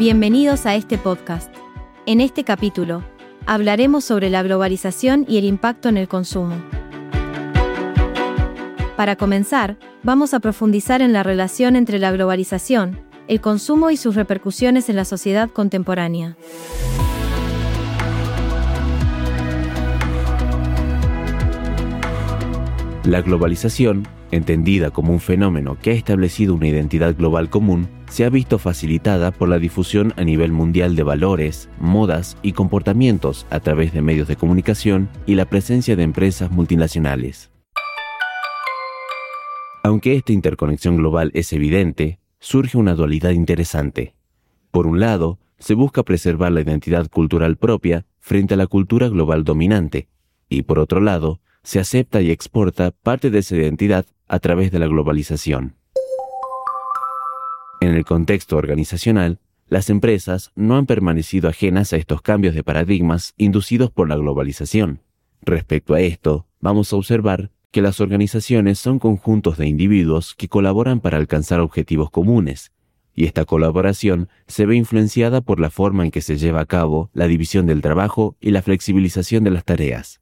Bienvenidos a este podcast. En este capítulo, hablaremos sobre la globalización y el impacto en el consumo. Para comenzar, vamos a profundizar en la relación entre la globalización, el consumo y sus repercusiones en la sociedad contemporánea. La globalización, entendida como un fenómeno que ha establecido una identidad global común, se ha visto facilitada por la difusión a nivel mundial de valores, modas y comportamientos a través de medios de comunicación y la presencia de empresas multinacionales. Aunque esta interconexión global es evidente, surge una dualidad interesante. Por un lado, se busca preservar la identidad cultural propia frente a la cultura global dominante, y por otro lado, se acepta y exporta parte de esa identidad a través de la globalización. En el contexto organizacional, las empresas no han permanecido ajenas a estos cambios de paradigmas inducidos por la globalización. Respecto a esto, vamos a observar que las organizaciones son conjuntos de individuos que colaboran para alcanzar objetivos comunes, y esta colaboración se ve influenciada por la forma en que se lleva a cabo la división del trabajo y la flexibilización de las tareas.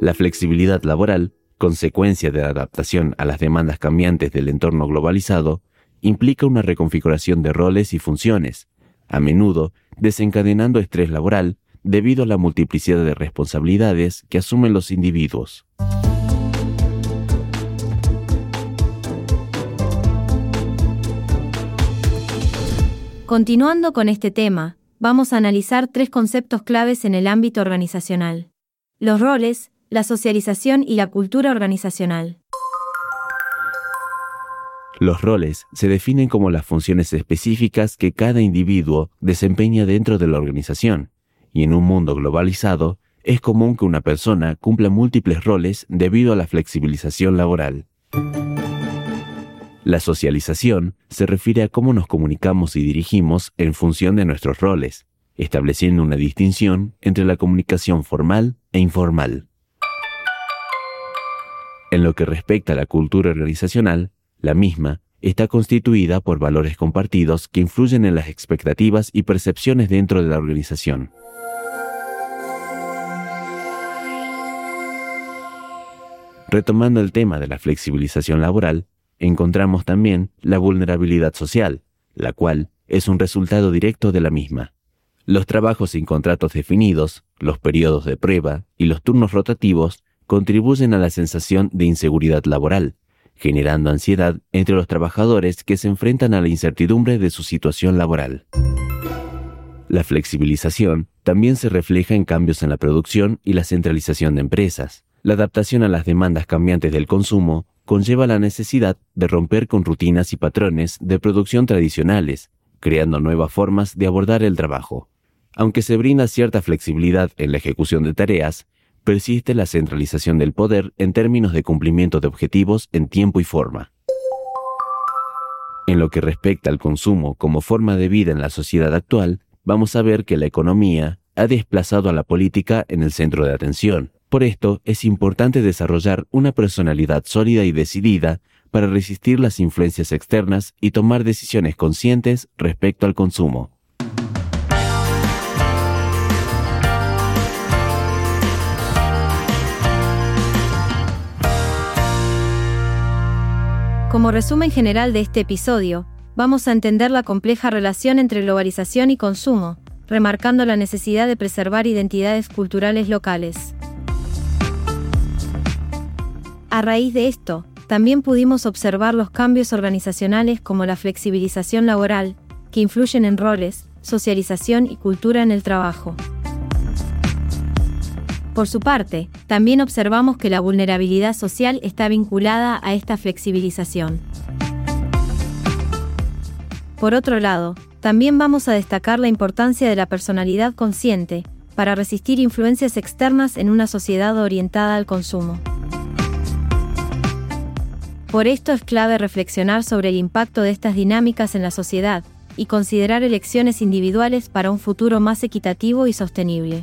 La flexibilidad laboral, consecuencia de la adaptación a las demandas cambiantes del entorno globalizado, implica una reconfiguración de roles y funciones, a menudo desencadenando estrés laboral debido a la multiplicidad de responsabilidades que asumen los individuos. Continuando con este tema, vamos a analizar tres conceptos claves en el ámbito organizacional. Los roles, la socialización y la cultura organizacional. Los roles se definen como las funciones específicas que cada individuo desempeña dentro de la organización, y en un mundo globalizado es común que una persona cumpla múltiples roles debido a la flexibilización laboral. La socialización se refiere a cómo nos comunicamos y dirigimos en función de nuestros roles, estableciendo una distinción entre la comunicación formal e informal. En lo que respecta a la cultura organizacional, la misma está constituida por valores compartidos que influyen en las expectativas y percepciones dentro de la organización. Retomando el tema de la flexibilización laboral, encontramos también la vulnerabilidad social, la cual es un resultado directo de la misma. Los trabajos sin contratos definidos, los periodos de prueba y los turnos rotativos contribuyen a la sensación de inseguridad laboral, generando ansiedad entre los trabajadores que se enfrentan a la incertidumbre de su situación laboral. La flexibilización también se refleja en cambios en la producción y la centralización de empresas. La adaptación a las demandas cambiantes del consumo conlleva la necesidad de romper con rutinas y patrones de producción tradicionales, creando nuevas formas de abordar el trabajo. Aunque se brinda cierta flexibilidad en la ejecución de tareas, persiste la centralización del poder en términos de cumplimiento de objetivos en tiempo y forma. En lo que respecta al consumo como forma de vida en la sociedad actual, vamos a ver que la economía ha desplazado a la política en el centro de atención. Por esto, es importante desarrollar una personalidad sólida y decidida para resistir las influencias externas y tomar decisiones conscientes respecto al consumo. Como resumen general de este episodio, vamos a entender la compleja relación entre globalización y consumo, remarcando la necesidad de preservar identidades culturales locales. A raíz de esto, también pudimos observar los cambios organizacionales como la flexibilización laboral, que influyen en roles, socialización y cultura en el trabajo. Por su parte, también observamos que la vulnerabilidad social está vinculada a esta flexibilización. Por otro lado, también vamos a destacar la importancia de la personalidad consciente para resistir influencias externas en una sociedad orientada al consumo. Por esto es clave reflexionar sobre el impacto de estas dinámicas en la sociedad y considerar elecciones individuales para un futuro más equitativo y sostenible.